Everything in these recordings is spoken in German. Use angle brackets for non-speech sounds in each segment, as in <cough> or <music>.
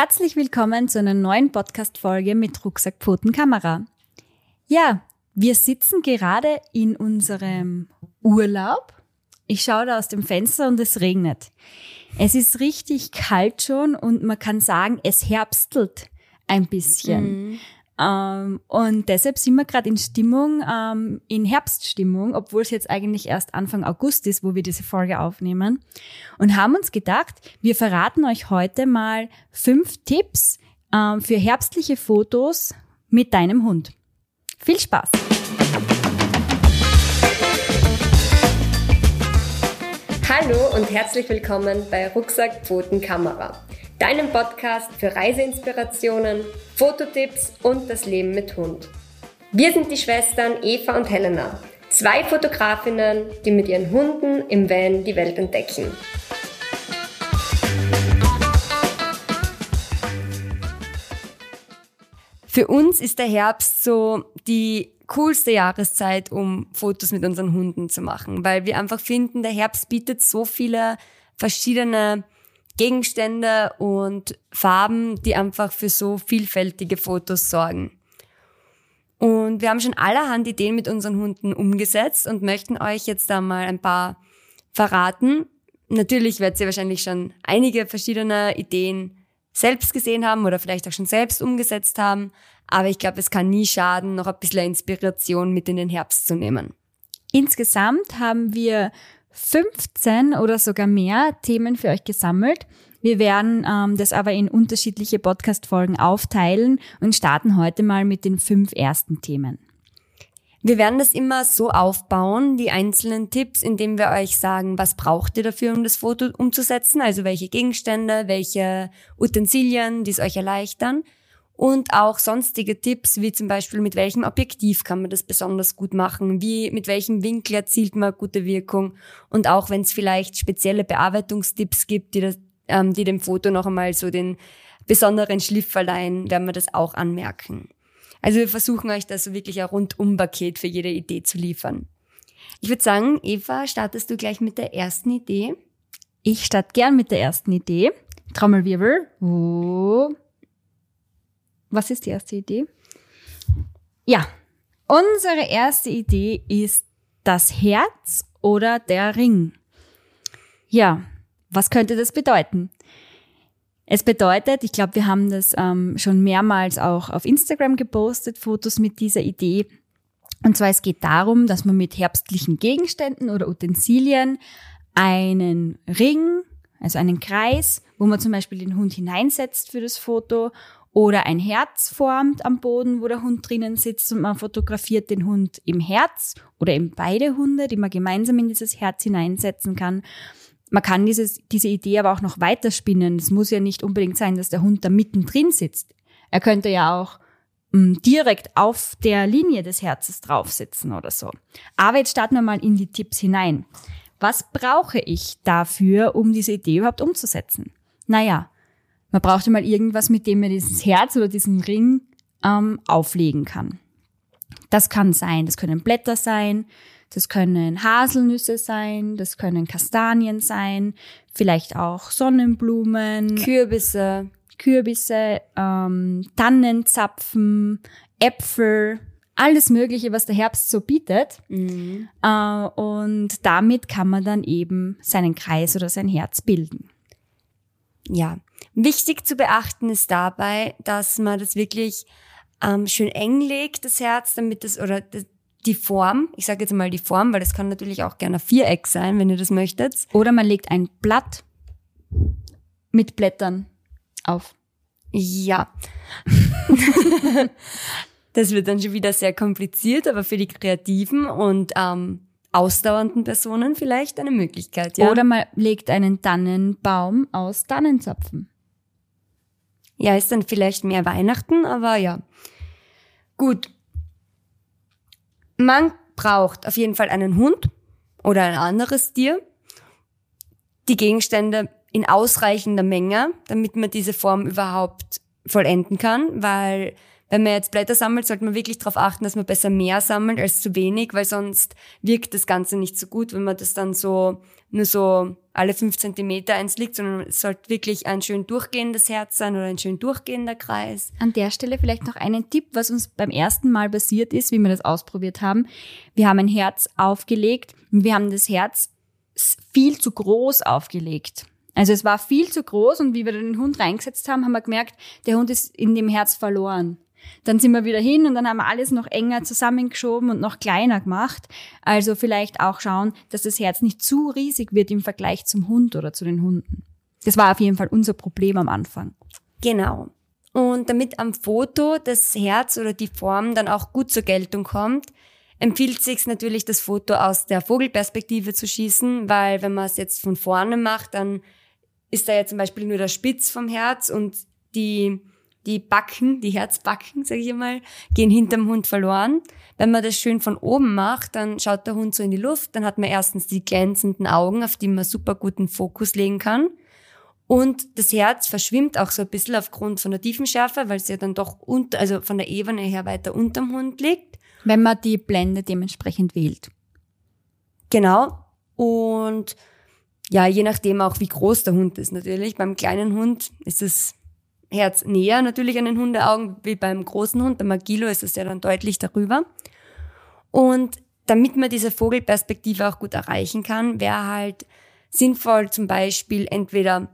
Herzlich willkommen zu einer neuen Podcast-Folge mit Rucksackpfotenkamera. Ja, wir sitzen gerade in unserem Urlaub. Ich schaue da aus dem Fenster und es regnet. Es ist richtig kalt schon und man kann sagen, es herbstelt ein bisschen. Mhm. Ähm, und deshalb sind wir gerade in Stimmung, ähm, in Herbststimmung, obwohl es jetzt eigentlich erst Anfang August ist, wo wir diese Folge aufnehmen. Und haben uns gedacht, wir verraten euch heute mal fünf Tipps ähm, für herbstliche Fotos mit deinem Hund. Viel Spaß! Hallo und herzlich willkommen bei Rucksack Pfoten Kamera deinem Podcast für Reiseinspirationen, Fototipps und das Leben mit Hund. Wir sind die Schwestern Eva und Helena, zwei Fotografinnen, die mit ihren Hunden im Van die Welt entdecken. Für uns ist der Herbst so die coolste Jahreszeit, um Fotos mit unseren Hunden zu machen, weil wir einfach finden, der Herbst bietet so viele verschiedene Gegenstände und Farben, die einfach für so vielfältige Fotos sorgen. Und wir haben schon allerhand Ideen mit unseren Hunden umgesetzt und möchten euch jetzt da mal ein paar verraten. Natürlich werdet ihr wahrscheinlich schon einige verschiedene Ideen selbst gesehen haben oder vielleicht auch schon selbst umgesetzt haben. Aber ich glaube, es kann nie schaden, noch ein bisschen Inspiration mit in den Herbst zu nehmen. Insgesamt haben wir 15 oder sogar mehr Themen für euch gesammelt. Wir werden ähm, das aber in unterschiedliche Podcast-Folgen aufteilen und starten heute mal mit den fünf ersten Themen. Wir werden das immer so aufbauen, die einzelnen Tipps, indem wir euch sagen, was braucht ihr dafür, um das Foto umzusetzen, also welche Gegenstände, welche Utensilien, die es euch erleichtern und auch sonstige Tipps, wie zum Beispiel mit welchem Objektiv kann man das besonders gut machen, wie mit welchem Winkel erzielt man gute Wirkung und auch wenn es vielleicht spezielle Bearbeitungstipps gibt, die, das, ähm, die dem Foto noch einmal so den besonderen Schliff verleihen, werden wir das auch anmerken. Also wir versuchen euch da so wirklich ein Rundum-Paket für jede Idee zu liefern. Ich würde sagen, Eva, startest du gleich mit der ersten Idee? Ich starte gern mit der ersten Idee. Trommelwirbel. Oh. Was ist die erste Idee? Ja, unsere erste Idee ist das Herz oder der Ring. Ja, was könnte das bedeuten? Es bedeutet, ich glaube, wir haben das ähm, schon mehrmals auch auf Instagram gepostet, Fotos mit dieser Idee. Und zwar es geht darum, dass man mit herbstlichen Gegenständen oder Utensilien einen Ring, also einen Kreis, wo man zum Beispiel den Hund hineinsetzt für das Foto oder ein Herz formt am Boden, wo der Hund drinnen sitzt und man fotografiert den Hund im Herz oder eben beide Hunde, die man gemeinsam in dieses Herz hineinsetzen kann. Man kann dieses, diese Idee aber auch noch weiterspinnen. Es muss ja nicht unbedingt sein, dass der Hund da mittendrin sitzt. Er könnte ja auch mh, mm, direkt auf der Linie des Herzes drauf sitzen oder so. Aber jetzt starten wir mal in die Tipps hinein. Was brauche ich dafür, um diese Idee überhaupt umzusetzen? Naja, man brauchte mal irgendwas, mit dem man dieses Herz oder diesen Ring ähm, auflegen kann. Das kann sein, das können Blätter sein, das können Haselnüsse sein, das können Kastanien sein, vielleicht auch Sonnenblumen, Kürbisse, Kürbisse, ähm, Tannenzapfen, Äpfel, alles Mögliche, was der Herbst so bietet. Mhm. Äh, und damit kann man dann eben seinen Kreis oder sein Herz bilden. Ja, wichtig zu beachten ist dabei, dass man das wirklich ähm, schön eng legt, das Herz, damit das oder die Form, ich sage jetzt mal die Form, weil das kann natürlich auch gerne ein Viereck sein, wenn ihr das möchtet. Oder man legt ein Blatt mit Blättern auf. Ja. <laughs> das wird dann schon wieder sehr kompliziert, aber für die Kreativen und ähm, ausdauernden Personen vielleicht eine Möglichkeit, ja. Oder man legt einen Tannenbaum aus Tannenzapfen. Ja, ist dann vielleicht mehr Weihnachten, aber ja. Gut. Man braucht auf jeden Fall einen Hund oder ein anderes Tier. Die Gegenstände in ausreichender Menge, damit man diese Form überhaupt vollenden kann, weil wenn man jetzt Blätter sammelt, sollte man wirklich darauf achten, dass man besser mehr sammelt als zu wenig, weil sonst wirkt das Ganze nicht so gut, wenn man das dann so nur so alle fünf Zentimeter eins liegt, sondern es sollte wirklich ein schön durchgehendes Herz sein oder ein schön durchgehender Kreis. An der Stelle vielleicht noch einen Tipp, was uns beim ersten Mal passiert ist, wie wir das ausprobiert haben. Wir haben ein Herz aufgelegt und wir haben das Herz viel zu groß aufgelegt. Also es war viel zu groß und wie wir den Hund reingesetzt haben, haben wir gemerkt, der Hund ist in dem Herz verloren. Dann sind wir wieder hin und dann haben wir alles noch enger zusammengeschoben und noch kleiner gemacht. Also vielleicht auch schauen, dass das Herz nicht zu riesig wird im Vergleich zum Hund oder zu den Hunden. Das war auf jeden Fall unser Problem am Anfang. Genau. Und damit am Foto das Herz oder die Form dann auch gut zur Geltung kommt, empfiehlt sich natürlich, das Foto aus der Vogelperspektive zu schießen, weil wenn man es jetzt von vorne macht, dann ist da ja zum Beispiel nur der Spitz vom Herz und die die Backen, die Herzbacken, sage ich mal, gehen hinterm Hund verloren. Wenn man das schön von oben macht, dann schaut der Hund so in die Luft, dann hat man erstens die glänzenden Augen, auf die man super guten Fokus legen kann. Und das Herz verschwimmt auch so ein bisschen aufgrund von der Tiefenschärfe, weil es ja dann doch unter, also von der Ebene her weiter unterm Hund liegt. Wenn man die Blende dementsprechend wählt. Genau. Und ja, je nachdem auch, wie groß der Hund ist natürlich. Beim kleinen Hund ist es Herz näher natürlich an den Hundeaugen wie beim großen Hund. Beim Magilo ist es ja dann deutlich darüber. Und damit man diese Vogelperspektive auch gut erreichen kann, wäre halt sinnvoll zum Beispiel entweder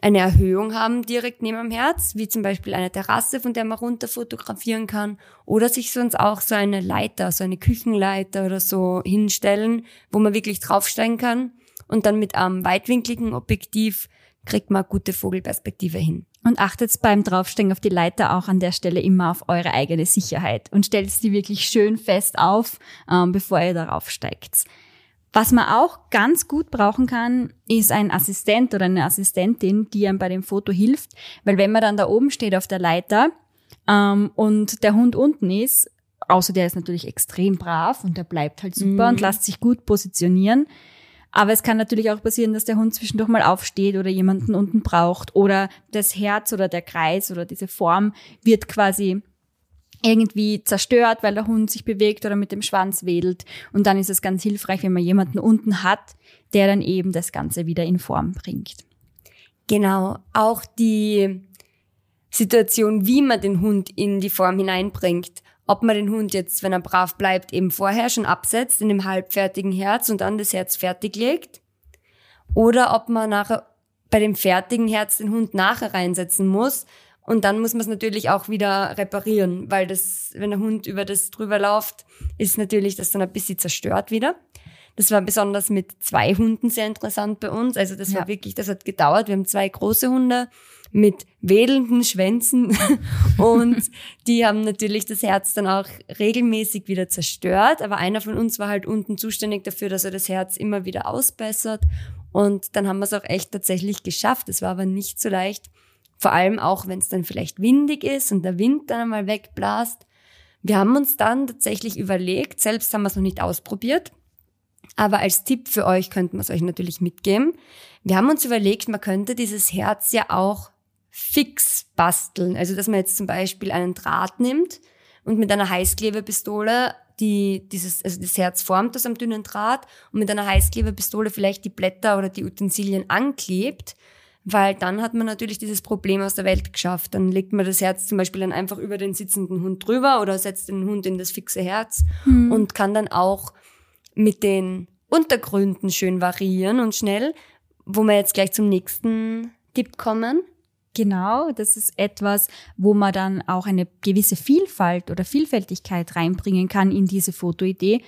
eine Erhöhung haben direkt neben dem Herz, wie zum Beispiel eine Terrasse, von der man runter fotografieren kann, oder sich sonst auch so eine Leiter, so eine Küchenleiter oder so hinstellen, wo man wirklich draufsteigen kann und dann mit einem weitwinkligen Objektiv kriegt man gute Vogelperspektive hin. Und achtet beim Draufsteigen auf die Leiter auch an der Stelle immer auf eure eigene Sicherheit und stellt die wirklich schön fest auf, ähm, bevor ihr darauf steigt. Was man auch ganz gut brauchen kann, ist ein Assistent oder eine Assistentin, die einem bei dem Foto hilft, weil wenn man dann da oben steht auf der Leiter ähm, und der Hund unten ist, außer der ist natürlich extrem brav und der bleibt halt super mhm. und lässt sich gut positionieren, aber es kann natürlich auch passieren, dass der Hund zwischendurch mal aufsteht oder jemanden unten braucht oder das Herz oder der Kreis oder diese Form wird quasi irgendwie zerstört, weil der Hund sich bewegt oder mit dem Schwanz wedelt. Und dann ist es ganz hilfreich, wenn man jemanden unten hat, der dann eben das Ganze wieder in Form bringt. Genau. Auch die Situation, wie man den Hund in die Form hineinbringt ob man den Hund jetzt, wenn er brav bleibt, eben vorher schon absetzt in dem halbfertigen Herz und dann das Herz fertig legt. Oder ob man nachher bei dem fertigen Herz den Hund nachher reinsetzen muss. Und dann muss man es natürlich auch wieder reparieren, weil das, wenn der Hund über das drüber läuft, ist natürlich das dann ein bisschen zerstört wieder. Das war besonders mit zwei Hunden sehr interessant bei uns. Also das ja. war wirklich, das hat gedauert. Wir haben zwei große Hunde mit wedelnden Schwänzen <laughs> und die haben natürlich das Herz dann auch regelmäßig wieder zerstört. Aber einer von uns war halt unten zuständig dafür, dass er das Herz immer wieder ausbessert. Und dann haben wir es auch echt tatsächlich geschafft. Es war aber nicht so leicht. Vor allem auch, wenn es dann vielleicht windig ist und der Wind dann einmal wegblasst. Wir haben uns dann tatsächlich überlegt, selbst haben wir es noch nicht ausprobiert, aber als Tipp für euch könnten wir es euch natürlich mitgeben. Wir haben uns überlegt, man könnte dieses Herz ja auch fix basteln. Also, dass man jetzt zum Beispiel einen Draht nimmt und mit einer Heißklebepistole die, dieses, also das Herz formt das am dünnen Draht und mit einer Heißklebepistole vielleicht die Blätter oder die Utensilien anklebt, weil dann hat man natürlich dieses Problem aus der Welt geschafft. Dann legt man das Herz zum Beispiel dann einfach über den sitzenden Hund drüber oder setzt den Hund in das fixe Herz mhm. und kann dann auch mit den Untergründen schön variieren und schnell, wo wir jetzt gleich zum nächsten Tipp kommen. Genau, das ist etwas, wo man dann auch eine gewisse Vielfalt oder Vielfältigkeit reinbringen kann in diese Fotoidee.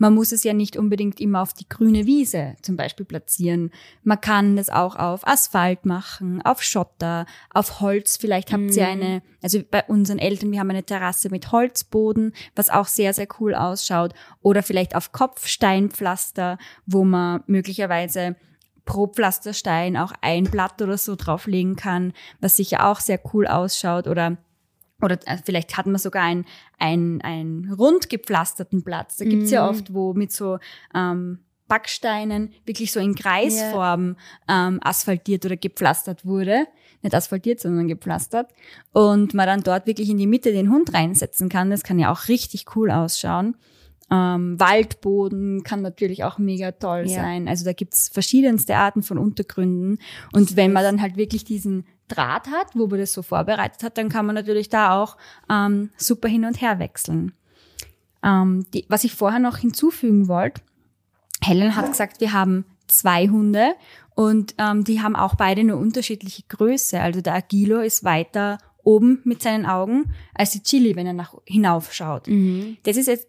Man muss es ja nicht unbedingt immer auf die grüne Wiese zum Beispiel platzieren. Man kann es auch auf Asphalt machen, auf Schotter, auf Holz. Vielleicht habt ihr mhm. eine, also bei unseren Eltern, wir haben eine Terrasse mit Holzboden, was auch sehr, sehr cool ausschaut. Oder vielleicht auf Kopfsteinpflaster, wo man möglicherweise pro Pflasterstein auch ein Blatt oder so drauflegen kann, was sicher auch sehr cool ausschaut oder oder äh, vielleicht hat man sogar einen, einen, einen rund gepflasterten Platz. Da gibt's ja mhm. oft, wo mit so ähm, Backsteinen wirklich so in Kreisform ähm, asphaltiert oder gepflastert wurde. Nicht asphaltiert, sondern gepflastert. Und man dann dort wirklich in die Mitte den Hund reinsetzen kann. Das kann ja auch richtig cool ausschauen. Ähm, Waldboden kann natürlich auch mega toll Ja. sein. Also da gibt's verschiedenste Arten von Untergründen. Und wenn man dann halt wirklich diesen Draht hat, wo man das so vorbereitet hat, dann kann man natürlich da auch ähm, super hin und her wechseln. Ähm, die, was ich vorher noch hinzufügen wollte, Helen hat gesagt, wir haben zwei Hunde und ähm, die haben auch beide eine unterschiedliche Größe. Also der Agilo ist weiter oben mit seinen Augen als die Chili, wenn er nach hinauf schaut. Das ist jetzt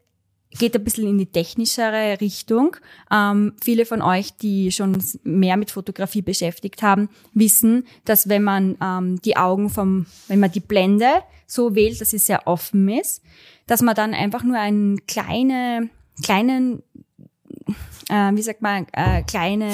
geht ein bisschen in die technischere Richtung. Ähm, viele von euch, die schon mehr mit Fotografie beschäftigt haben, wissen, dass wenn man ähm, die Augen vom, wenn man die Blende so wählt, dass sie sehr offen ist, dass man dann einfach nur einen kleine, kleinen, äh, wie sagt man, äh, kleine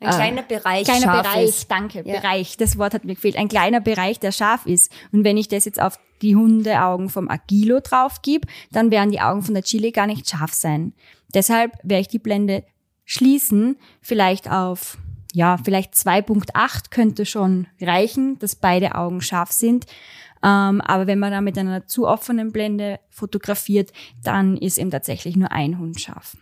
Ein kleiner Bereich kleiner scharf Bereich, ist. danke, Ja. Bereich, das Wort hat mir gefehlt, ein kleiner Bereich, der scharf ist. Und wenn ich das jetzt auf die Hundeaugen vom Agilo drauf gebe, dann werden die Augen von der Chili gar nicht scharf sein. Deshalb werde ich die Blende schließen, vielleicht auf, ja, vielleicht 2.8 könnte schon reichen, dass beide Augen scharf sind. Ähm, aber wenn man da mit einer zu offenen Blende fotografiert, dann ist eben tatsächlich nur ein Hund scharf.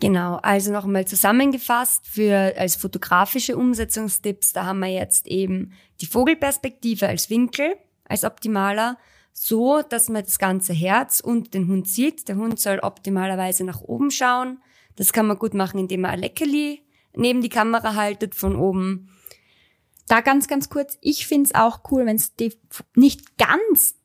Genau, also noch einmal zusammengefasst für als fotografische Umsetzungstipps, da haben wir jetzt eben die Vogelperspektive als Winkel, als optimaler, so dass man das ganze Herz und den Hund sieht. Der Hund soll optimalerweise nach oben schauen. Das kann man gut machen, indem man ein Leckerli neben die Kamera haltet von oben. Da ganz, ganz kurz, ich find's auch cool, wenn es nicht ganz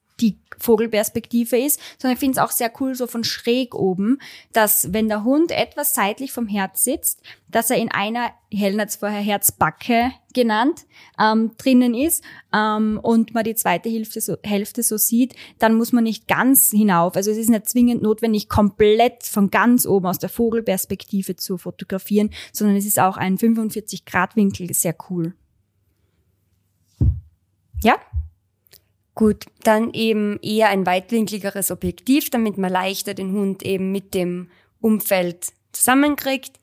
Vogelperspektive ist, sondern ich finde es auch sehr cool so von schräg oben, dass wenn der Hund etwas seitlich vom Herz sitzt, dass er in einer, Helen hat's vorher Herzbacke genannt, ähm, drinnen ist ähm, und man die zweite Hälfte so, Hälfte so sieht, dann muss man nicht ganz hinauf. Also es ist nicht zwingend notwendig, komplett von ganz oben aus der Vogelperspektive zu fotografieren, sondern es ist auch ein 45-Grad-Winkel sehr cool. Ja? Gut, dann eben eher ein weitwinkligeres Objektiv, damit man leichter den Hund eben mit dem Umfeld zusammenkriegt.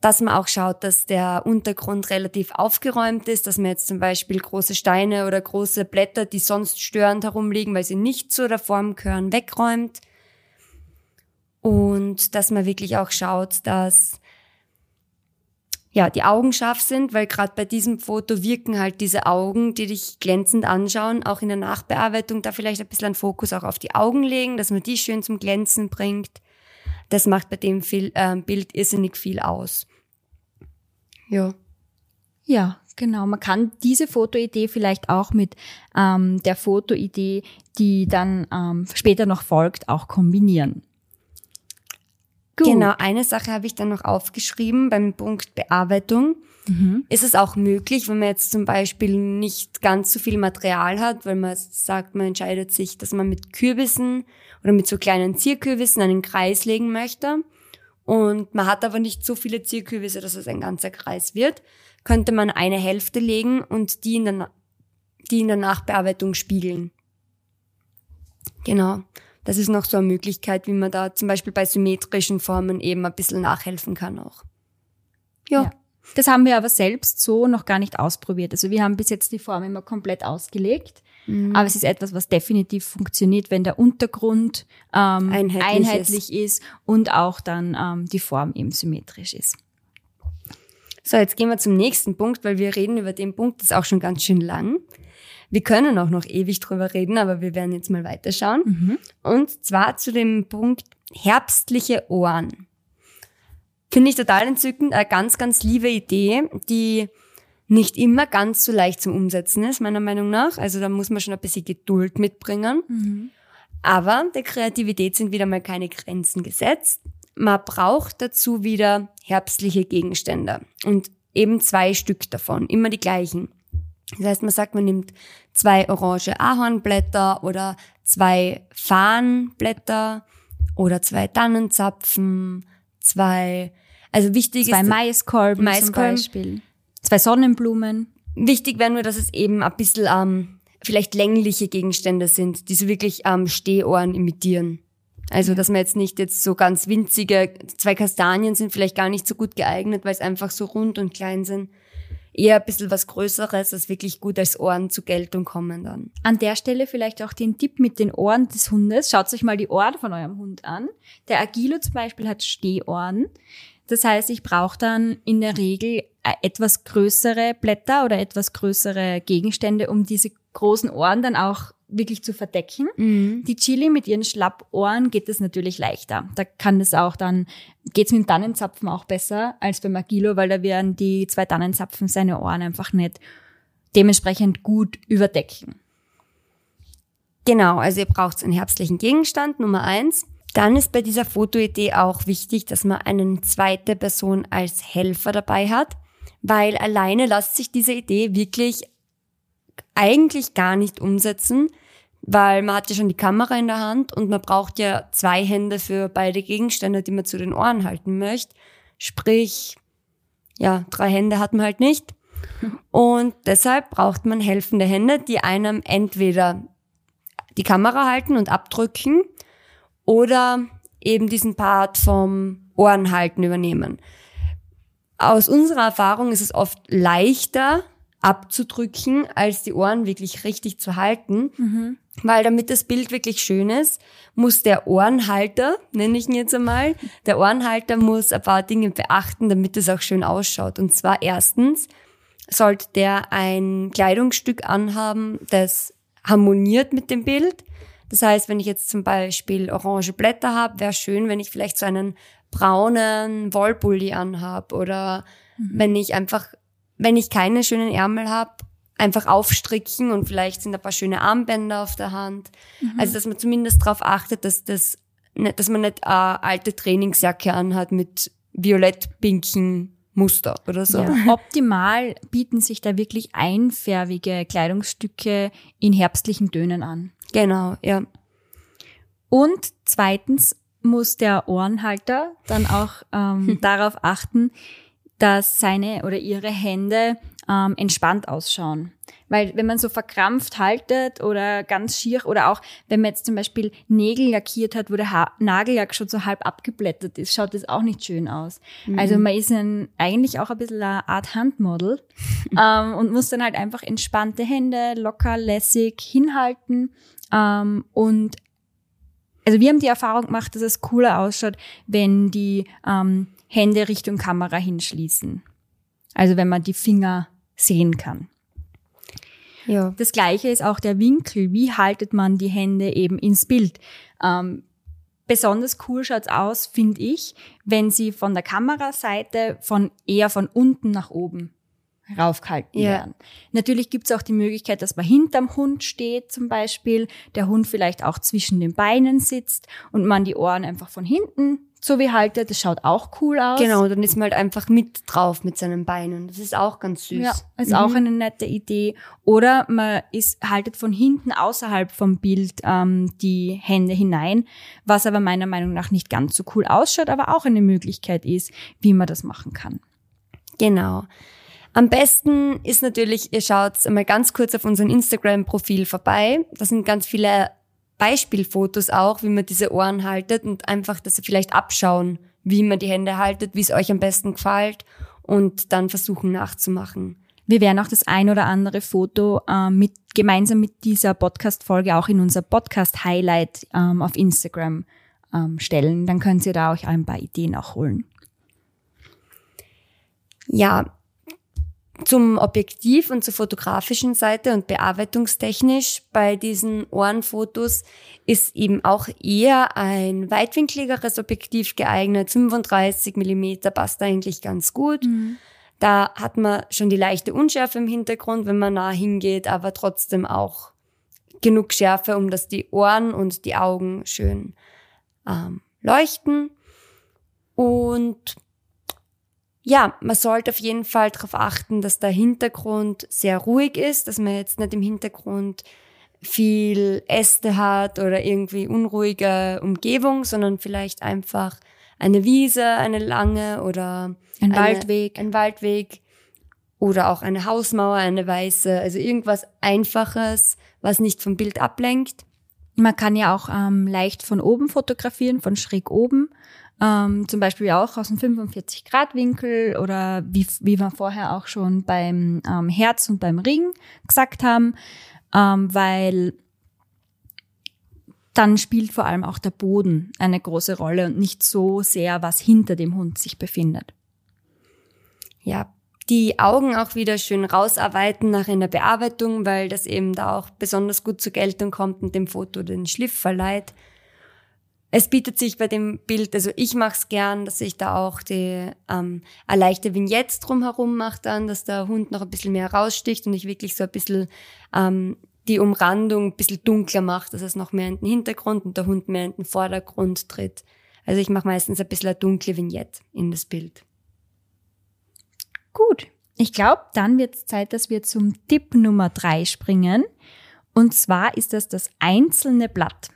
Dass man auch schaut, dass der Untergrund relativ aufgeräumt ist, dass man jetzt zum Beispiel große Steine oder große Blätter, die sonst störend herumliegen, weil sie nicht zu der Form gehören, wegräumt. Und dass man wirklich auch schaut, dass ja, die Augen scharf sind, weil gerade bei diesem Foto wirken halt diese Augen, die dich glänzend anschauen, auch in der Nachbearbeitung da vielleicht ein bisschen einen Fokus auch auf die Augen legen, dass man die schön zum Glänzen bringt. Das macht bei dem viel, äh, Bild irrsinnig viel aus. Ja. Ja, genau. Man kann diese Fotoidee vielleicht auch mit ähm, der Fotoidee, die dann ähm, später noch folgt, auch kombinieren. Gut. Genau, eine Sache habe ich dann noch aufgeschrieben beim Punkt Bearbeitung. Ist es auch möglich, wenn man jetzt zum Beispiel nicht ganz so viel Material hat, weil man sagt, man entscheidet sich, dass man mit Kürbissen oder mit so kleinen Zierkürbissen einen Kreis legen möchte und man hat aber nicht so viele Zierkürbisse, dass es ein ganzer Kreis wird, könnte man eine Hälfte legen und die in der, Na- die in der Nachbearbeitung spiegeln. Genau. Das ist noch so eine Möglichkeit, wie man da zum Beispiel bei symmetrischen Formen eben ein bisschen nachhelfen kann auch. Ja. Ja. Das haben wir aber selbst so noch gar nicht ausprobiert. Also wir haben bis jetzt die Form immer komplett ausgelegt. Mhm. Aber es ist etwas, was definitiv funktioniert, wenn der Untergrund ähm, Einheitlich einheitlich, ist. und auch dann ähm, die Form eben symmetrisch ist. So, jetzt gehen wir zum nächsten Punkt, weil wir reden über den Punkt, das ist auch schon ganz schön lang. Wir können auch noch ewig drüber reden, aber wir werden jetzt mal weiterschauen. Und zwar zu dem Punkt herbstliche Ohren. Finde ich total entzückend, eine ganz, ganz liebe Idee, die nicht immer ganz so leicht zum Umsetzen ist, meiner Meinung nach. Also da muss man schon ein bisschen Geduld mitbringen. Aber der Kreativität sind wieder mal keine Grenzen gesetzt. Man braucht dazu wieder herbstliche Gegenstände und eben zwei Stück davon, immer die gleichen. Das heißt, man sagt, man nimmt zwei orange Ahornblätter oder zwei Farnblätter oder zwei Tannenzapfen, zwei, also wichtig Zwei ist, Maiskolben, Maiskolben. zum Beispiel. Zwei Sonnenblumen. Wichtig wäre nur, dass es eben ein bisschen ähm, vielleicht längliche Gegenstände sind, die so wirklich ähm, Stehohren imitieren. Also, dass man jetzt nicht jetzt so ganz winzige, zwei Kastanien sind vielleicht gar nicht so gut geeignet, weil es einfach so rund und klein sind. Eher ein bisschen was Größeres, das wirklich gut als Ohren zur Geltung kommen dann. An der Stelle vielleicht auch den Tipp mit den Ohren des Hundes. Schaut euch mal die Ohren von eurem Hund an. Der Agilo zum Beispiel hat Stehohren. Das heißt, ich brauche dann in der Regel äh, etwas größere Blätter oder etwas größere Gegenstände, um diese großen Ohren dann auch wirklich zu verdecken. Mhm. Die Chili mit ihren Schlappohren geht es natürlich leichter. Da kann es auch dann, geht's mit dem Tannenzapfen auch besser als beim Agilo, weil da werden die zwei Tannenzapfen seine Ohren einfach nicht dementsprechend gut überdecken. Genau, also ihr braucht einen herbstlichen Gegenstand, Nummer eins. Dann ist bei dieser Fotoidee auch wichtig, dass man eine zweite Person als Helfer dabei hat, weil alleine lässt sich diese Idee wirklich eigentlich gar nicht umsetzen, weil man hat ja schon die Kamera in der Hand und man braucht ja zwei Hände für beide Gegenstände, die man zu den Ohren halten möchte. Sprich, ja, drei Hände hat man halt nicht. Und deshalb braucht man helfende Hände, die einem entweder die Kamera halten und abdrücken oder eben diesen Part vom Ohrenhalten übernehmen. Aus unserer Erfahrung ist es oft leichter abzudrücken, als die Ohren wirklich richtig zu halten. Weil damit das Bild wirklich schön ist, muss der Ohrenhalter, nenne ich ihn jetzt einmal, der Ohrenhalter muss ein paar Dinge beachten, damit es auch schön ausschaut. Und zwar erstens sollte der ein Kleidungsstück anhaben, das harmoniert mit dem Bild. Das heißt, wenn ich jetzt zum Beispiel orange Blätter habe, wäre schön, wenn ich vielleicht so einen braunen Wollpulli anhab oder wenn ich einfach, wenn ich keine schönen Ärmel habe, einfach aufstricken und vielleicht sind ein paar schöne Armbänder auf der Hand. Also dass man zumindest darauf achtet, dass das, nicht, dass man nicht eine alte Trainingsjacke anhat mit violett-pinken Muster oder so. Ja. <laughs> Optimal bieten sich da wirklich einfärbige Kleidungsstücke in herbstlichen Tönen an. Genau, ja. Und zweitens muss der Ohrenhalter dann auch ähm, <laughs> darauf achten, dass seine oder ihre Hände ähm, entspannt ausschauen. Weil wenn man so verkrampft haltet oder ganz schier oder auch wenn man jetzt zum Beispiel Nägel lackiert hat, wo der ha Nagellack schon so halb abgeblättert ist, schaut das auch nicht schön aus. Also man ist ein, eigentlich auch ein bisschen eine Art Handmodel <laughs> ähm, und muss dann halt einfach entspannte Hände locker, lässig hinhalten ähm, und also wir haben die Erfahrung gemacht, dass es cooler ausschaut, wenn die ähm, Hände Richtung Kamera hinschließen. Also wenn man die Finger sehen kann. Ja. Das gleiche ist auch der Winkel. Wie haltet man die Hände eben ins Bild? Ähm, besonders cool schaut's aus, finde ich, wenn sie von der Kameraseite von eher von unten nach oben raufgehalten Ja. werden. Natürlich gibt's auch die Möglichkeit, dass man hinterm Hund steht zum Beispiel, der Hund vielleicht auch zwischen den Beinen sitzt und man die Ohren einfach von hinten so wie haltet. Das schaut auch cool aus. Genau, dann ist man halt einfach mit drauf mit seinen Beinen. Das ist auch ganz süß. Ja, ist auch eine nette Idee. Oder man ist, haltet von hinten außerhalb vom Bild ähm, die Hände hinein, was aber meiner Meinung nach nicht ganz so cool ausschaut, aber auch eine Möglichkeit ist, wie man das machen kann. Genau. Am besten ist natürlich, ihr schaut einmal ganz kurz auf unserem Instagram-Profil vorbei. Da sind ganz viele Beispielfotos auch, wie man diese Ohren haltet und einfach, dass ihr vielleicht abschauen, wie man die Hände haltet, wie es euch am besten gefällt und dann versuchen nachzumachen. Wir werden auch das ein oder andere Foto ähm, mit, gemeinsam mit dieser Podcast-Folge auch in unser Podcast-Highlight ähm, auf Instagram ähm, stellen. Dann könnt ihr da euch ein paar Ideen auch holen. Ja, zum Objektiv und zur fotografischen Seite und bearbeitungstechnisch bei diesen Ohrenfotos ist eben auch eher ein weitwinkligeres Objektiv geeignet. 35 Millimeter passt eigentlich ganz gut. Da hat man schon die leichte Unschärfe im Hintergrund, wenn man nah hingeht, aber trotzdem auch genug Schärfe, um dass die Ohren und die Augen schön ähm, leuchten. Und ja, man sollte auf jeden Fall darauf achten, dass der Hintergrund sehr ruhig ist, dass man jetzt nicht im Hintergrund viel Äste hat oder irgendwie unruhige Umgebung, sondern vielleicht einfach eine Wiese, eine lange oder Ein eine, Waldweg. Ein Waldweg oder auch eine Hausmauer, eine weiße, also irgendwas Einfaches, was nicht vom Bild ablenkt. man kann ja auch ähm, leicht von oben fotografieren, von schräg oben. Ähm, zum Beispiel auch aus einem 45-Grad-Winkel oder wie, wie wir vorher auch schon beim ähm, Herz und beim Ring gesagt haben, ähm, weil dann spielt vor allem auch der Boden eine große Rolle und nicht so sehr, was hinter dem Hund sich befindet. Ja, die Augen auch wieder schön rausarbeiten nach einer Bearbeitung, weil das eben da auch besonders gut zur Geltung kommt und dem Foto den Schliff verleiht. Es bietet sich bei dem Bild, also ich mache es gern, dass ich da auch die ähm, eine leichte Vignette drumherum mache dann, dass der Hund noch ein bisschen mehr raussticht und ich wirklich so ein bisschen ähm, die Umrandung ein bisschen dunkler mache, dass es noch mehr in den Hintergrund und der Hund mehr in den Vordergrund tritt. Also ich mache meistens ein bisschen eine dunkle Vignette in das Bild. Gut, ich glaube, dann wird es Zeit, dass wir zum Tipp Nummer drei springen. Und zwar ist das das einzelne Blatt.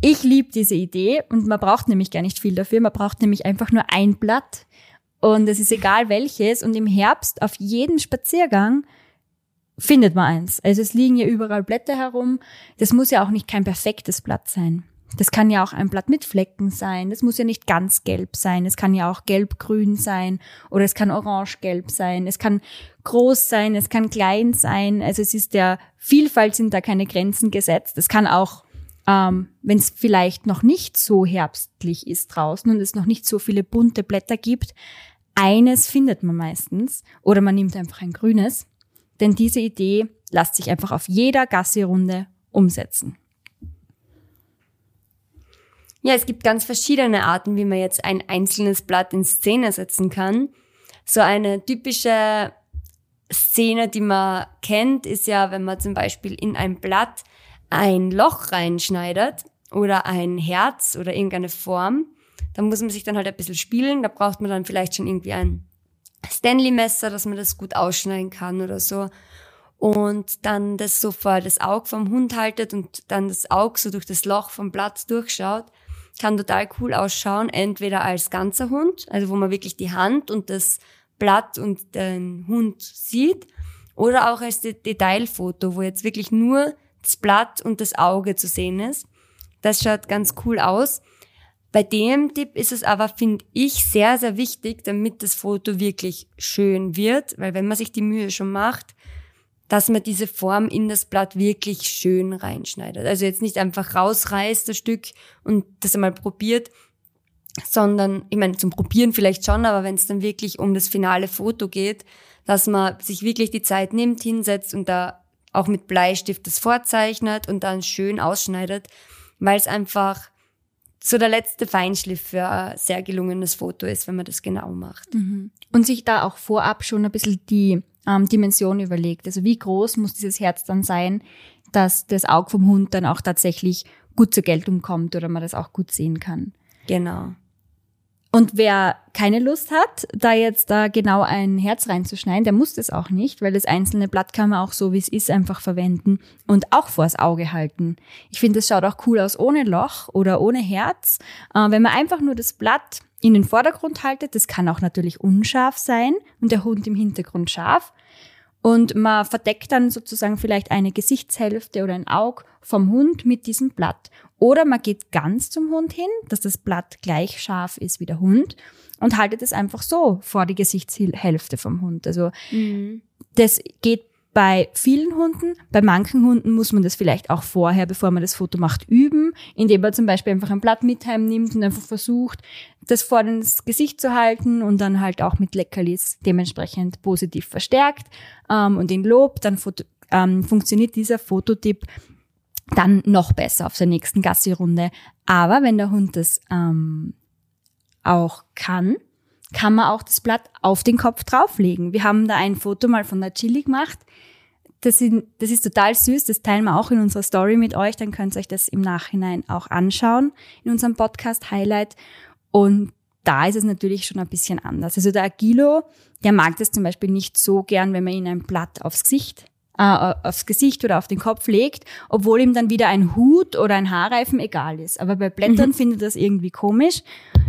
Ich liebe diese Idee und man braucht nämlich gar nicht viel dafür. Man braucht nämlich einfach nur ein Blatt und es ist egal welches. Und im Herbst auf jeden Spaziergang findet man eins. Also es liegen ja überall Blätter herum. Das muss ja auch nicht kein perfektes Blatt sein. Das kann ja auch ein Blatt mit Flecken sein. Das muss ja nicht ganz gelb sein. Es kann ja auch gelb-grün sein oder es kann orange-gelb sein. Es kann groß sein, es kann klein sein. Also es ist der Vielfalt sind da keine Grenzen gesetzt. Es kann auch, ähm, wenn es vielleicht noch nicht so herbstlich ist draußen und es noch nicht so viele bunte Blätter gibt, eines findet man meistens oder man nimmt einfach ein grünes. Denn diese Idee lässt sich einfach auf jeder Gassi-Runde umsetzen. Ja, es gibt ganz verschiedene Arten, wie man jetzt ein einzelnes Blatt in Szene setzen kann. So eine typische Szene, die man kennt, ist ja, wenn man zum Beispiel in ein Blatt ein Loch reinschneidet oder ein Herz oder irgendeine Form. Da muss man sich dann halt ein bisschen spielen. Da braucht man dann vielleicht schon irgendwie ein Stanley-Messer, dass man das gut ausschneiden kann oder so. Und dann das so vor das Auge vom Hund haltet und dann das Auge so durch das Loch vom Blatt durchschaut kann total cool ausschauen, entweder als ganzer Hund, also wo man wirklich die Hand und das Blatt und den Hund sieht, oder auch als Detailfoto, wo jetzt wirklich nur das Blatt und das Auge zu sehen ist. Das schaut ganz cool aus. Bei dem Tipp ist es aber, finde ich, sehr, sehr wichtig, damit das Foto wirklich schön wird, weil wenn man sich die Mühe schon macht, dass man diese Form in das Blatt wirklich schön reinschneidet. Also jetzt nicht einfach rausreißt das Stück und das einmal probiert, sondern, ich meine, zum Probieren vielleicht schon, aber wenn es dann wirklich um das finale Foto geht, dass man sich wirklich die Zeit nimmt, hinsetzt und da auch mit Bleistift das vorzeichnet und dann schön ausschneidet, weil es einfach so der letzte Feinschliff für ein sehr gelungenes Foto ist, wenn man das genau macht. Mhm. Und sich da auch vorab schon ein bisschen die ähm, Dimension überlegt. Also wie groß muss dieses Herz dann sein, dass das Auge vom Hund dann auch tatsächlich gut zur Geltung kommt oder man das auch gut sehen kann. Genau. Und wer keine Lust hat, da jetzt da genau ein Herz reinzuschneiden, der muss das auch nicht, weil das einzelne Blatt kann man auch so, wie es ist, einfach verwenden und auch vors Auge halten. Ich finde, es schaut auch cool aus ohne Loch oder ohne Herz. Äh, wenn man einfach nur das Blatt in den Vordergrund haltet. Das kann auch natürlich unscharf sein und der Hund im Hintergrund scharf. Und man verdeckt dann sozusagen vielleicht eine Gesichtshälfte oder ein Auge vom Hund mit diesem Blatt. Oder man geht ganz zum Hund hin, dass das Blatt gleich scharf ist wie der Hund und haltet es einfach so vor die Gesichtshälfte vom Hund. Also mhm. das geht bei vielen Hunden, bei manchen Hunden muss man das vielleicht auch vorher, bevor man das Foto macht, üben, indem man zum Beispiel einfach ein Blatt mit heimnimmt und einfach versucht, das vor ins Gesicht zu halten und dann halt auch mit Leckerlis dementsprechend positiv verstärkt ähm, und den Lob, dann ähm, funktioniert dieser Fototipp dann noch besser auf der nächsten Gassi-Runde. Aber wenn der Hund das ähm, auch kann, kann man auch das Blatt auf den Kopf drauflegen. Wir haben da ein Foto mal von der Chili gemacht. Das, sind, das ist total süß, das teilen wir auch in unserer Story mit euch, dann könnt ihr euch das im Nachhinein auch anschauen in unserem Podcast Highlight. Und da ist es natürlich schon ein bisschen anders. Also der Agilo, der mag das zum Beispiel nicht so gern, wenn man ihn ein Blatt aufs Gesicht äh, aufs Gesicht oder auf den Kopf legt, obwohl ihm dann wieder ein Hut oder ein Haarreifen egal ist. Aber bei Blättern mhm. findet das irgendwie komisch.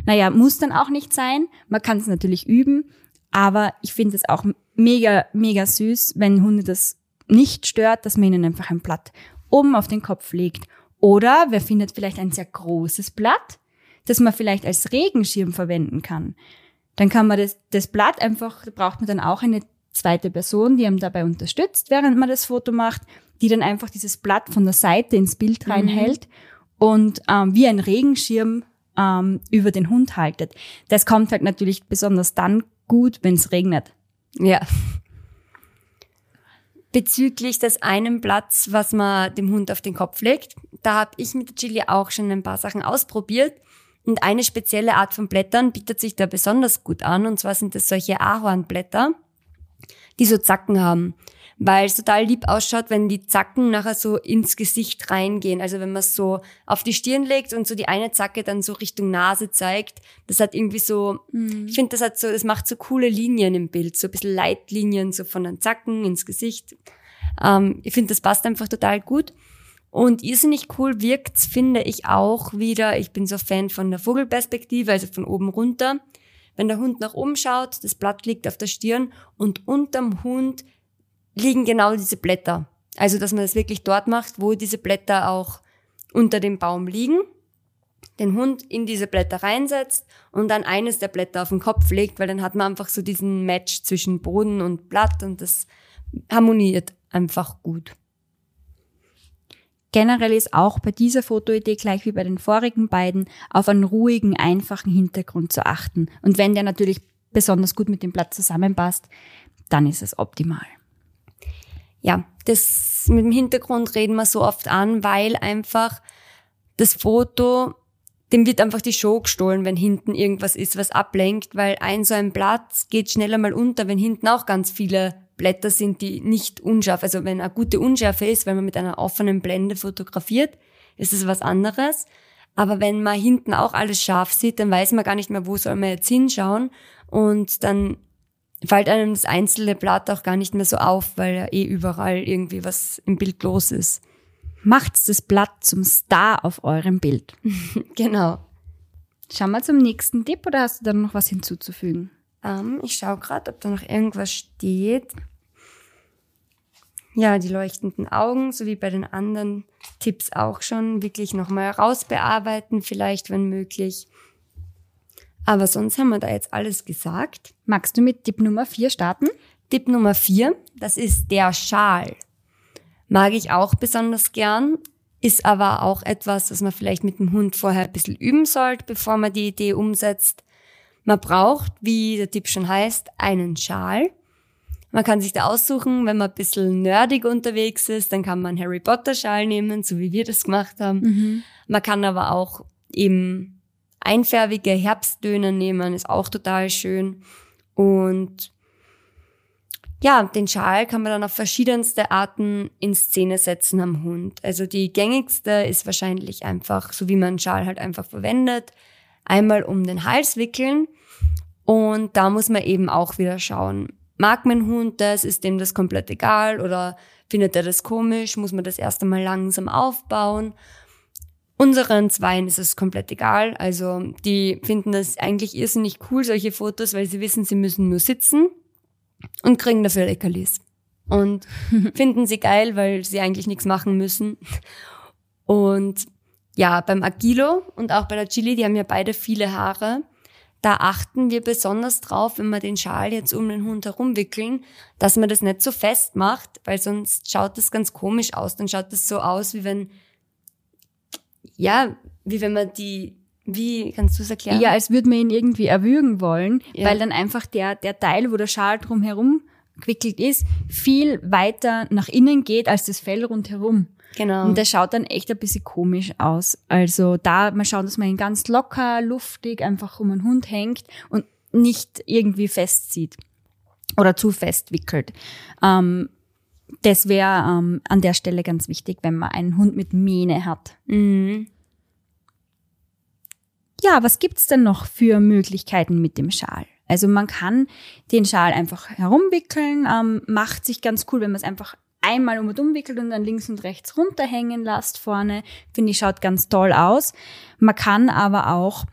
Naja, muss dann auch nicht sein. Man kann es natürlich üben, aber ich finde es auch mega, mega süß, wenn Hunde das nicht stört, dass man ihnen einfach ein Blatt oben auf den Kopf legt Oder wer findet vielleicht ein sehr großes Blatt, das man vielleicht als Regenschirm verwenden kann. Dann kann man das, das Blatt einfach, da braucht man dann auch eine zweite Person, die einem dabei unterstützt, während man das Foto macht, die dann einfach dieses Blatt von der Seite ins Bild reinhält mhm. und ähm, wie ein Regenschirm ähm, über den Hund haltet. Das kommt halt natürlich besonders dann gut, wenn es regnet. Ja. Bezüglich des einen Platz, was man dem Hund auf den Kopf legt, da habe ich mit der Chili auch schon ein paar Sachen ausprobiert. Und eine spezielle Art von Blättern bietet sich da besonders gut an. Und zwar sind das solche Ahornblätter, die so Zacken haben weil es total lieb ausschaut, wenn die Zacken nachher so ins Gesicht reingehen. Also wenn man es so auf die Stirn legt und so die eine Zacke dann so Richtung Nase zeigt. Das hat irgendwie so, mhm. ich finde, das hat so, das macht so coole Linien im Bild, so ein bisschen Leitlinien so von den Zacken ins Gesicht. Ähm, ich finde, das passt einfach total gut. Und irrsinnig cool wirkt's, finde ich auch wieder. Ich bin so Fan von der Vogelperspektive, also von oben runter. Wenn der Hund nach oben schaut, das Blatt liegt auf der Stirn und unterm Hund liegen genau diese Blätter. Also, dass man das wirklich dort macht, wo diese Blätter auch unter dem Baum liegen, den Hund in diese Blätter reinsetzt und dann eines der Blätter auf den Kopf legt, weil dann hat man einfach so diesen Match zwischen Boden und Blatt und das harmoniert einfach gut. Generell ist auch bei dieser Fotoidee gleich wie bei den vorigen beiden auf einen ruhigen, einfachen Hintergrund zu achten. Und wenn der natürlich besonders gut mit dem Blatt zusammenpasst, dann ist es optimal ja, das mit dem Hintergrund reden wir so oft an, weil einfach das Foto, dem wird einfach die Show gestohlen, wenn hinten irgendwas ist, was ablenkt, weil ein so ein Blatt geht schneller mal unter, wenn hinten auch ganz viele Blätter sind, die nicht unscharf, also wenn eine gute Unschärfe ist, wenn man mit einer offenen Blende fotografiert, ist es was anderes. Aber wenn man hinten auch alles scharf sieht, dann weiß man gar nicht mehr, wo soll man jetzt hinschauen. Und dann fällt einem das einzelne Blatt auch gar nicht mehr so auf, weil ja eh überall irgendwie was im Bild los ist. Macht's das Blatt zum Star auf eurem Bild. <laughs> genau. Schauen wir zum nächsten Tipp oder hast du da noch was hinzuzufügen? Ähm, ich schaue gerade, ob da noch irgendwas steht. Ja, die leuchtenden Augen, so wie bei den anderen Tipps auch schon, wirklich nochmal rausbearbeiten, vielleicht, wenn möglich. Aber sonst haben wir da jetzt alles gesagt. Magst du mit Tipp Nummer 4 starten? Tipp Nummer 4, das ist der Schal. Mag ich auch besonders gern, ist aber auch etwas, was man vielleicht mit dem Hund vorher ein bisschen üben sollte, bevor man die Idee umsetzt. Man braucht, wie der Tipp schon heißt, einen Schal. Man kann sich da aussuchen, wenn man ein bisschen nerdig unterwegs ist, dann kann man Harry Potter Schal nehmen, so wie wir das gemacht haben. Mhm. Man kann aber auch eben einfärbige Herbstdöner nehmen, ist auch total schön. Und ja, den Schal kann man dann auf verschiedenste Arten in Szene setzen am Hund. Also die gängigste ist wahrscheinlich einfach, so wie man Schal halt einfach verwendet, einmal um den Hals wickeln. Und da muss man eben auch wieder schauen, mag mein Hund das, ist dem das komplett egal oder findet er das komisch, muss man das erst einmal langsam aufbauen. Unseren Zweien ist es komplett egal. Also die finden das eigentlich irrsinnig cool, solche Fotos, weil sie wissen, sie müssen nur sitzen und kriegen dafür Leckerlis. Und <laughs> finden sie geil, weil sie eigentlich nichts machen müssen. Und ja, beim Agilo und auch bei der Chili, die haben ja beide viele Haare. Da achten wir besonders drauf, wenn wir den Schal jetzt um den Hund herumwickeln, dass man das nicht so fest macht, weil sonst schaut das ganz komisch aus. Dann schaut das so aus, wie wenn ja, wie wenn man die, wie kannst du es erklären? Ja, als würde man ihn irgendwie erwürgen wollen, ja. weil dann einfach der, der Teil, wo der Schal drumherum gewickelt ist, viel weiter nach innen geht als das Fell rundherum. Genau. Und der schaut dann echt ein bisschen komisch aus. Also da mal schauen, dass man ihn ganz locker, luftig einfach um einen Hund hängt und nicht irgendwie festzieht oder zu fest wickelt. Ähm, das wäre ähm, an der Stelle ganz wichtig, wenn man einen Hund mit Mähne hat. Mhm. Ja, was gibt's denn noch für Möglichkeiten mit dem Schal? Also man kann den Schal einfach herumwickeln, ähm, macht sich ganz cool, wenn man es einfach einmal um und umwickelt und dann links und rechts runterhängen lässt vorne. Finde ich, schaut ganz toll aus. Man kann aber auch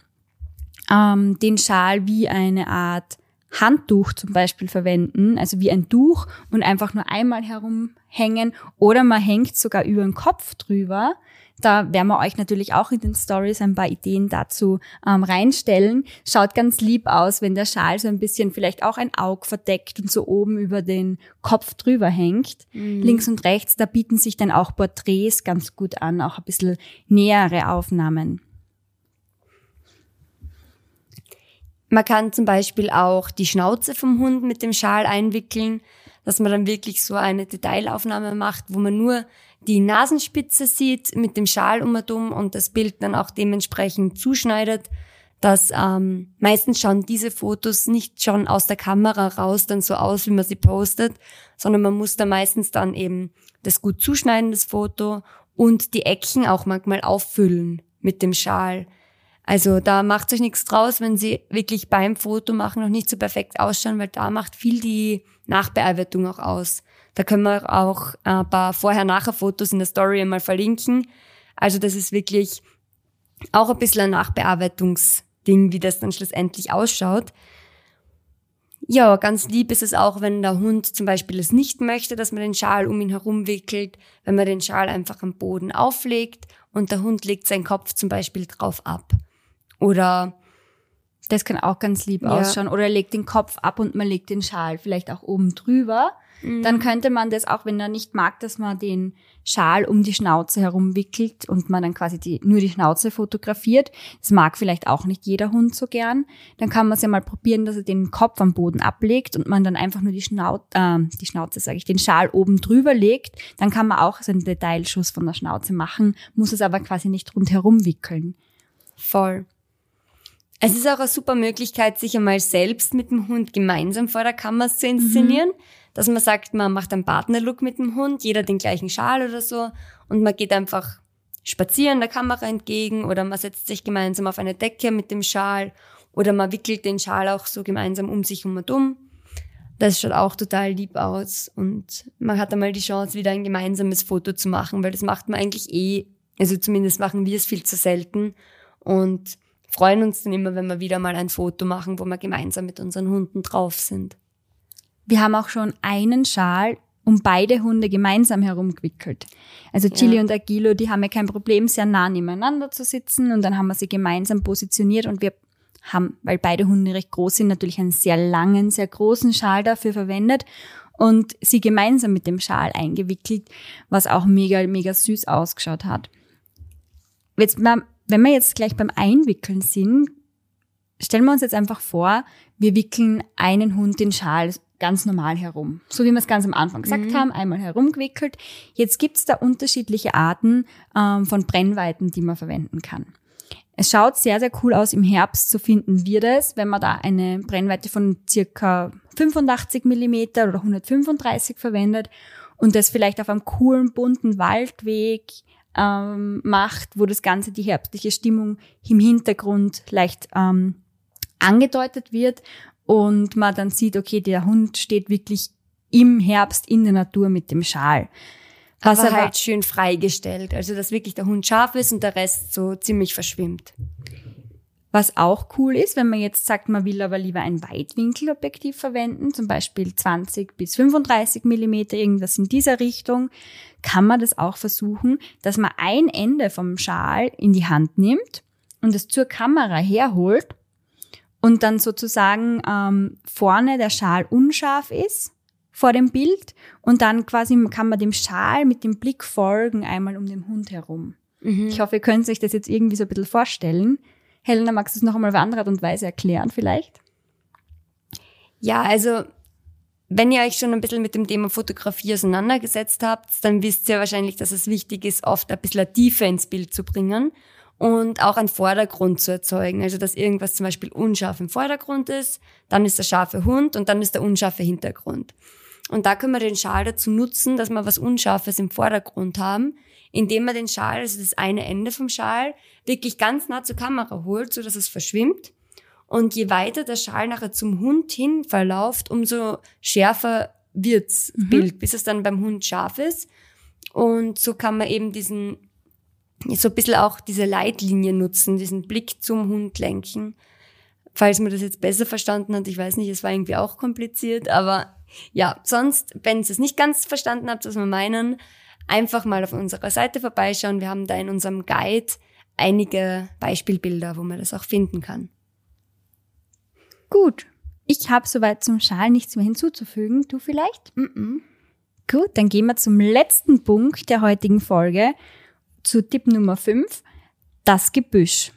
ähm, den Schal wie eine Art Handtuch zum Beispiel verwenden, also wie ein Tuch und einfach nur einmal herumhängen oder man hängt sogar über den Kopf drüber. Da werden wir euch natürlich auch in den Stories ein paar Ideen dazu ähm, reinstellen. Schaut ganz lieb aus, wenn der Schal so ein bisschen vielleicht auch ein Auge verdeckt und so oben über den Kopf drüber hängt. Mhm. Links und rechts, da bieten sich dann auch Porträts ganz gut an, auch ein bisschen nähere Aufnahmen. Man kann zum Beispiel auch die Schnauze vom Hund mit dem Schal einwickeln, dass man dann wirklich so eine Detailaufnahme macht, wo man nur die Nasenspitze sieht mit dem Schal um und um und das Bild dann auch dementsprechend zuschneidet. Dass ähm, meistens schauen diese Fotos nicht schon aus der Kamera raus dann so aus, wie man sie postet, sondern man muss da meistens dann eben das gut zuschneiden, das Foto und die Ecken auch manchmal auffüllen mit dem Schal. Also da macht euch nichts draus, wenn sie wirklich beim Foto machen noch nicht so perfekt ausschauen, weil da macht viel die Nachbearbeitung auch aus. Da können wir auch ein paar Vorher-Nachher-Fotos in der Story einmal verlinken. Also das ist wirklich auch ein bisschen ein Nachbearbeitungsding, wie das dann schlussendlich ausschaut. Ja, ganz lieb ist es auch, wenn der Hund zum Beispiel es nicht möchte, dass man den Schal um ihn herum wickelt, wenn man den Schal einfach am Boden auflegt und der Hund legt seinen Kopf zum Beispiel drauf ab. Oder das kann auch ganz lieb ja. ausschauen. Oder er legt den Kopf ab und man legt den Schal vielleicht auch oben drüber. Mhm. Dann könnte man das auch, wenn er nicht mag, dass man den Schal um die Schnauze herum wickelt und man dann quasi die, nur die Schnauze fotografiert. Das mag vielleicht auch nicht jeder Hund so gern. Dann kann man es ja mal probieren, dass er den Kopf am Boden ablegt und man dann einfach nur die Schnauze, äh, die Schnauze sage ich, den Schal oben drüber legt. Dann kann man auch so einen Detailschuss von der Schnauze machen, muss es aber quasi nicht rundherum wickeln. Voll. Es ist auch eine super Möglichkeit, sich einmal selbst mit dem Hund gemeinsam vor der Kamera zu inszenieren. Mhm. Dass man sagt, man macht einen Partnerlook mit dem Hund, jeder den gleichen Schal oder so. Und man geht einfach spazieren der Kamera entgegen oder man setzt sich gemeinsam auf eine Decke mit dem Schal oder man wickelt den Schal auch so gemeinsam um sich um und um. Das schaut auch total lieb aus und man hat einmal die Chance, wieder ein gemeinsames Foto zu machen, weil das macht man eigentlich eh, also zumindest machen wir es viel zu selten und freuen uns dann immer, wenn wir wieder mal ein Foto machen, wo wir gemeinsam mit unseren Hunden drauf sind. Wir haben auch schon einen Schal um beide Hunde gemeinsam herumgewickelt. Also Chili ja. und Agilo, die haben ja kein Problem, sehr nah nebeneinander zu sitzen und dann haben wir sie gemeinsam positioniert und wir haben, weil beide Hunde recht groß sind, natürlich einen sehr langen, sehr großen Schal dafür verwendet und sie gemeinsam mit dem Schal eingewickelt, was auch mega, mega süß ausgeschaut hat. Jetzt mal wenn wir jetzt gleich beim Einwickeln sind, stellen wir uns jetzt einfach vor, wir wickeln einen Hund den Schal ganz normal herum. So wie wir es ganz am Anfang gesagt mhm. haben, einmal herumgewickelt. Jetzt gibt es da unterschiedliche Arten ähm, von Brennweiten, die man verwenden kann. Es schaut sehr, sehr cool aus. Im Herbst, so finden wir das, wenn man da eine Brennweite von circa 85 Millimeter oder 135 verwendet und das vielleicht auf einem coolen, bunten Waldweg ähm, macht, wo das Ganze die herbstliche Stimmung im Hintergrund leicht ähm, angedeutet wird und man dann sieht, okay, der Hund steht wirklich im Herbst in der Natur mit dem Schal. Was aber halt schön freigestellt, also dass wirklich der Hund scharf ist und der Rest so ziemlich verschwimmt. Was auch cool ist, wenn man jetzt sagt, man will aber lieber ein Weitwinkelobjektiv verwenden, zum Beispiel 20 bis 35 Millimeter, irgendwas in dieser Richtung, kann man das auch versuchen, dass man ein Ende vom Schal in die Hand nimmt und es zur Kamera herholt und dann sozusagen ähm, vorne der Schal unscharf ist vor dem Bild und dann quasi kann man dem Schal mit dem Blick folgen einmal um den Hund herum. Mhm. Ich hoffe, ihr könnt euch das jetzt irgendwie so ein bisschen vorstellen. Helena, magst du es noch einmal auf andere Art und Weise erklären vielleicht? Ja, also wenn ihr euch schon ein bisschen mit dem Thema Fotografie auseinandergesetzt habt, dann wisst ihr wahrscheinlich, dass es wichtig ist, oft ein bisschen Tiefe ins Bild zu bringen und auch einen Vordergrund zu erzeugen. Also, dass irgendwas zum Beispiel unscharf im Vordergrund ist, dann ist der scharfe Hund und dann ist der unscharfe Hintergrund. Und da können wir den Schal dazu nutzen, dass wir was Unscharfes im Vordergrund haben, indem man den Schal, also das eine Ende vom Schal, wirklich ganz nah zur Kamera holt, so dass es verschwimmt. Und je weiter der Schal nachher zum Hund hin verläuft, umso schärfer wird's mhm. Bild, bis es dann beim Hund scharf ist. Und so kann man eben diesen, so ein bisschen auch diese Leitlinie nutzen, diesen Blick zum Hund lenken. falls man das jetzt besser verstanden hat. Ich weiß nicht, es war irgendwie auch kompliziert, aber ja, sonst, wenn ihr es nicht ganz verstanden habt, was wir meinen, einfach mal auf unserer Seite vorbeischauen. Wir haben da in unserem Guide einige Beispielbilder, wo man das auch finden kann. Gut. Ich habe soweit zum Schal nichts mehr hinzuzufügen. Du vielleicht? Mm -mm. Gut, dann gehen wir zum letzten Punkt der heutigen Folge, zu Tipp Nummer 5, das Gebüsch.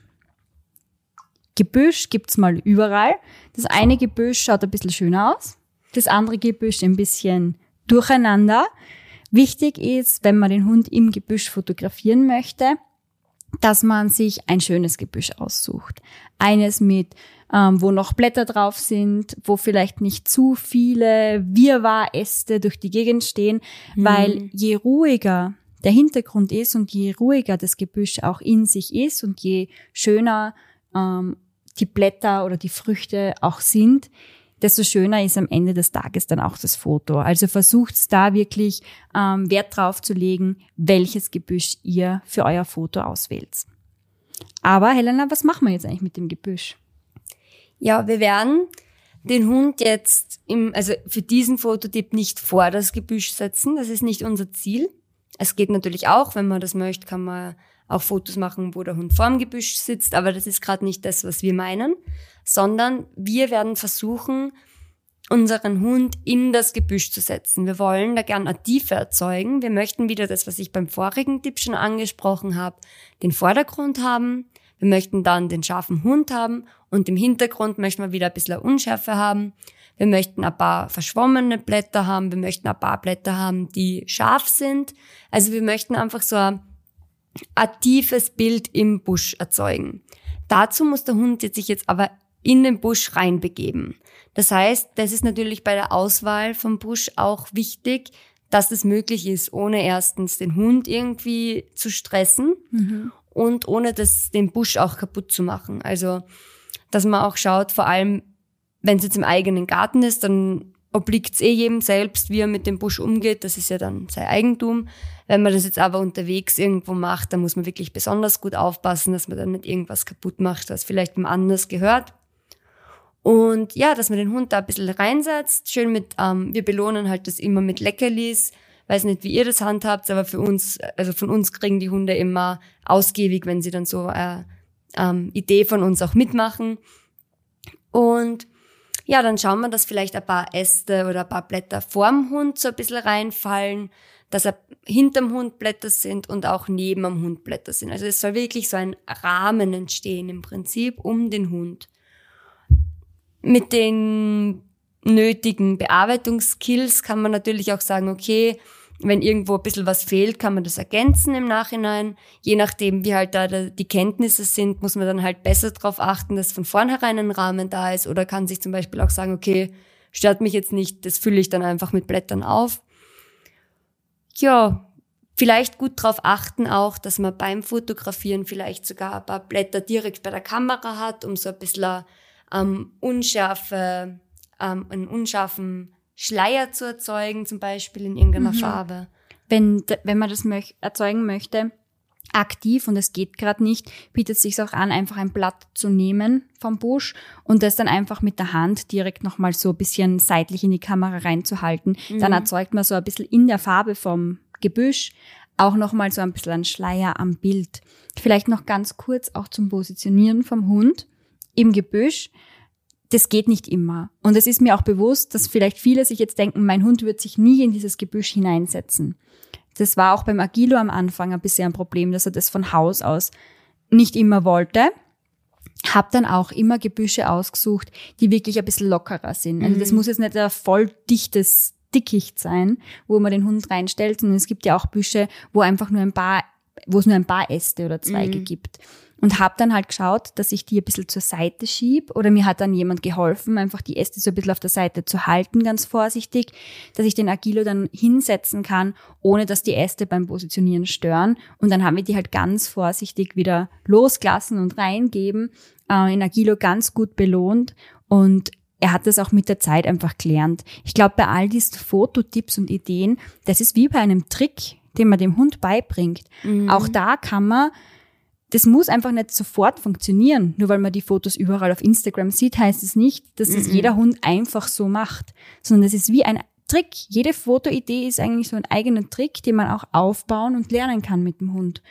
Gebüsch gibt's mal überall. Das eine Gebüsch schaut ein bisschen schöner aus, das andere Gebüsch ein bisschen durcheinander. Wichtig ist, wenn man den Hund im Gebüsch fotografieren möchte, dass man sich ein schönes Gebüsch aussucht. Eines mit, ähm, wo noch Blätter drauf sind, wo vielleicht nicht zu viele Wirrwarr-Äste durch die Gegend stehen, mhm. weil je ruhiger der Hintergrund ist und je ruhiger das Gebüsch auch in sich ist und je schöner ähm, die Blätter oder die Früchte auch sind, desto schöner ist am Ende des Tages dann auch das Foto. Also versucht da wirklich ähm, Wert drauf zu legen, welches Gebüsch ihr für euer Foto auswählt. Aber Helena, was machen wir jetzt eigentlich mit dem Gebüsch? Ja, wir werden den Hund jetzt im, also für diesen Fototyp nicht vor das Gebüsch setzen. Das ist nicht unser Ziel. Es geht natürlich auch, wenn man das möchte, kann man auch Fotos machen, wo der Hund vorm Gebüsch sitzt, aber das ist gerade nicht das, was wir meinen, sondern wir werden versuchen, unseren Hund in das Gebüsch zu setzen. Wir wollen da gern eine Tiefe erzeugen. Wir möchten wieder das, was ich beim vorigen Tipp schon angesprochen habe, den Vordergrund haben. Wir möchten dann den scharfen Hund haben und im Hintergrund möchten wir wieder ein bisschen Unschärfe haben. Wir möchten ein paar verschwommene Blätter haben. Wir möchten ein paar Blätter haben, die scharf sind. Also wir möchten einfach so ein ein tiefes Bild im Busch erzeugen. Dazu muss der Hund sich jetzt aber in den Busch reinbegeben. Das heißt, das ist natürlich bei der Auswahl vom Busch auch wichtig, dass das möglich ist, ohne erstens den Hund irgendwie zu stressen mhm. und ohne das, den Busch auch kaputt zu machen. Also, dass man auch schaut, vor allem, wenn es jetzt im eigenen Garten ist, dann obliegt es eh jedem selbst, wie er mit dem Busch umgeht. Das ist ja dann sein Eigentum. Wenn man das jetzt aber unterwegs irgendwo macht, dann muss man wirklich besonders gut aufpassen, dass man dann nicht irgendwas kaputt macht, was vielleicht beim anders gehört. Und ja, dass man den Hund da ein bisschen reinsetzt. Schön mit, ähm, wir belohnen halt das immer mit Leckerlis. Weiß nicht, wie ihr das handhabt, aber für uns, also von uns kriegen die Hunde immer ausgiebig, wenn sie dann so eine äh, ähm, Idee von uns auch mitmachen. Und ja, dann schauen wir, dass vielleicht ein paar Äste oder ein paar Blätter vorm Hund so ein bisschen reinfallen, dass er hinterm Hund Blätter sind und auch neben am Hund Blätter sind. Also es soll wirklich so ein Rahmen entstehen im Prinzip um den Hund. Mit den nötigen Bearbeitungskills kann man natürlich auch sagen, okay, wenn irgendwo ein bisschen was fehlt, kann man das ergänzen im Nachhinein. Je nachdem, wie halt da die Kenntnisse sind, muss man dann halt besser darauf achten, dass von vornherein ein Rahmen da ist oder kann sich zum Beispiel auch sagen, okay, stört mich jetzt nicht, das fülle ich dann einfach mit Blättern auf. Ja, vielleicht gut darauf achten auch, dass man beim Fotografieren vielleicht sogar ein paar Blätter direkt bei der Kamera hat, um so ein bisschen ähm, unschärfe, ähm, einen unscharfen Schleier zu erzeugen, zum Beispiel in irgendeiner mhm. Farbe. Wenn, wenn man das möch erzeugen möchte, aktiv und es geht gerade nicht, bietet es sich auch an, einfach ein Blatt zu nehmen vom Busch und das dann einfach mit der Hand direkt nochmal so ein bisschen seitlich in die Kamera reinzuhalten. Mhm. Dann erzeugt man so ein bisschen in der Farbe vom Gebüsch auch nochmal so ein bisschen ein Schleier am Bild. Vielleicht noch ganz kurz auch zum Positionieren vom Hund im Gebüsch das geht nicht immer. Und es ist mir auch bewusst, dass vielleicht viele sich jetzt denken, mein Hund wird sich nie in dieses Gebüsch hineinsetzen. Das war auch beim Agilo am Anfang ein bisschen ein Problem, dass er das von Haus aus nicht immer wollte. Hab dann auch immer Gebüsche ausgesucht, die wirklich ein bisschen lockerer sind. Also das mhm. muss jetzt nicht ein voll dichtes Dickicht sein, wo man den Hund reinstellt, sondern es gibt ja auch Büsche, wo einfach nur ein paar, wo es nur ein paar Äste oder Zweige mhm. gibt und habe dann halt geschaut, dass ich die ein bisschen zur Seite schieb oder mir hat dann jemand geholfen, einfach die Äste so ein bisschen auf der Seite zu halten, ganz vorsichtig, dass ich den Agilo dann hinsetzen kann, ohne dass die Äste beim Positionieren stören und dann haben wir die halt ganz vorsichtig wieder losgelassen und reingeben, äh, in Agilo ganz gut belohnt und er hat das auch mit der Zeit einfach gelernt. Ich glaube, bei all diesen Fototipps und Ideen, das ist wie bei einem Trick, den man dem Hund beibringt. Mhm. Auch da kann man das muss einfach nicht sofort funktionieren. Nur weil man die Fotos überall auf Instagram sieht, heißt es nicht, dass es jeder Hund einfach so macht, sondern es ist wie ein Trick. Jede Fotoidee ist eigentlich so ein eigener Trick, den man auch aufbauen und lernen kann mit dem Hund.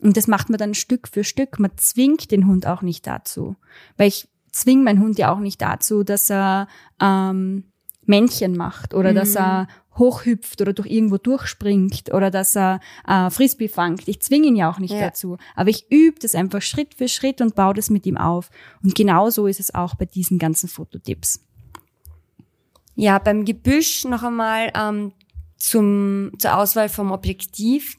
Und das macht man dann Stück für Stück. Man zwingt den Hund auch nicht dazu. Weil ich zwinge meinen Hund ja auch nicht dazu, dass er ähm, Männchen macht oder mhm. dass er hochhüpft oder durch irgendwo durchspringt oder dass er äh, Frisbee fangt. Ich zwinge ihn ja auch nicht ja. dazu. Aber ich übe das einfach Schritt für Schritt und baue das mit ihm auf. Und genau so ist es auch bei diesen ganzen Fototipps. Ja, beim Gebüsch noch einmal ähm, zum, zur Auswahl vom Objektiv.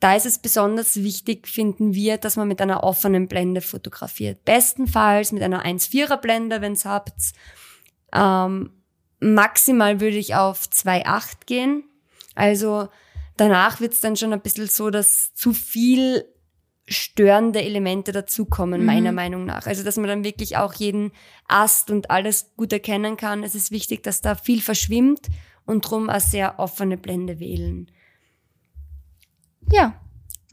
Da ist es besonders wichtig, finden wir, dass man mit einer offenen Blende fotografiert. Bestenfalls mit einer 1,4er Blende, wenn's habt. Ähm, maximal würde ich auf 2,8 gehen. Also danach wird's dann schon ein bisschen so, dass zu viel störende Elemente dazukommen, mhm. meiner Meinung nach. Also, dass man dann wirklich auch jeden Ast und alles gut erkennen kann. Es ist wichtig, dass da viel verschwimmt und drum eine sehr offene Blende wählen. Ja,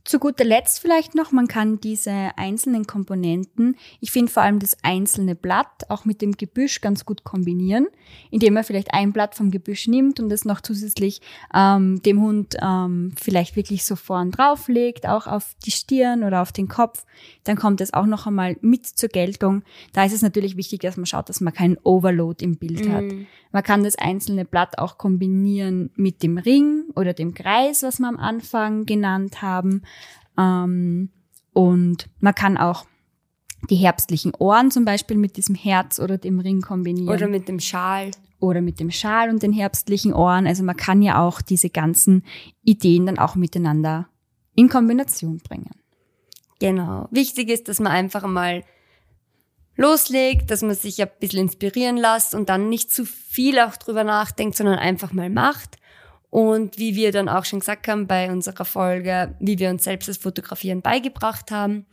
zu guter Letzt vielleicht noch, man kann diese einzelnen Komponenten, ich finde vor allem das einzelne Blatt auch mit dem Gebüsch ganz gut kombinieren, indem man vielleicht ein Blatt vom Gebüsch nimmt und es noch zusätzlich ähm, dem Hund ähm, vielleicht wirklich so vorn drauflegt, auch auf die Stirn oder auf den Kopf. Dann kommt es auch noch einmal mit zur Geltung. Da ist es natürlich wichtig, dass man schaut, dass man keinen Overload im Bild mhm. hat. Man kann das einzelne Blatt auch kombinieren mit dem Ring oder dem Kreis, was wir am Anfang genannt haben. Ähm, und man kann auch die herbstlichen Ohren zum Beispiel mit diesem Herz oder dem Ring kombinieren. Oder mit dem Schal. Oder mit dem Schal und den herbstlichen Ohren. Also man kann ja auch diese ganzen Ideen dann auch miteinander in Kombination bringen. Genau. Wichtig ist, dass man einfach mal loslegt, dass man sich ein bisschen inspirieren lässt und dann nicht zu viel auch drüber nachdenkt, sondern einfach mal macht. Und wie wir dann auch schon gesagt haben bei unserer Folge, wie wir uns selbst das Fotografieren beigebracht haben,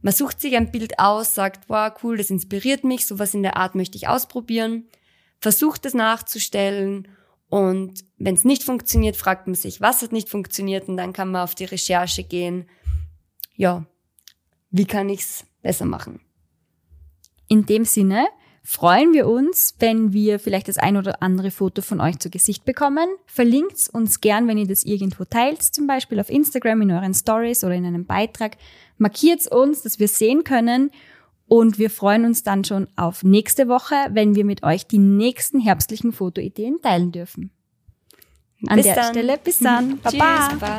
man sucht sich ein Bild aus, sagt, wow, cool, das inspiriert mich, sowas in der Art möchte ich ausprobieren, versucht es nachzustellen und wenn es nicht funktioniert, fragt man sich, was hat nicht funktioniert und dann kann man auf die Recherche gehen. Ja, wie kann ich's besser machen? In dem Sinne, freuen wir uns, wenn wir vielleicht das ein oder andere Foto von euch zu Gesicht bekommen. Verlinkt uns gern, wenn ihr das irgendwo teilt, zum Beispiel auf Instagram in euren Stories oder in einem Beitrag. Markiert uns, dass wir sehen können. Und wir freuen uns dann schon auf nächste Woche, wenn wir mit euch die nächsten herbstlichen Fotoideen teilen dürfen. An bis der dann. Stelle, bis dann. <laughs> Baba. Tschüss, Baba.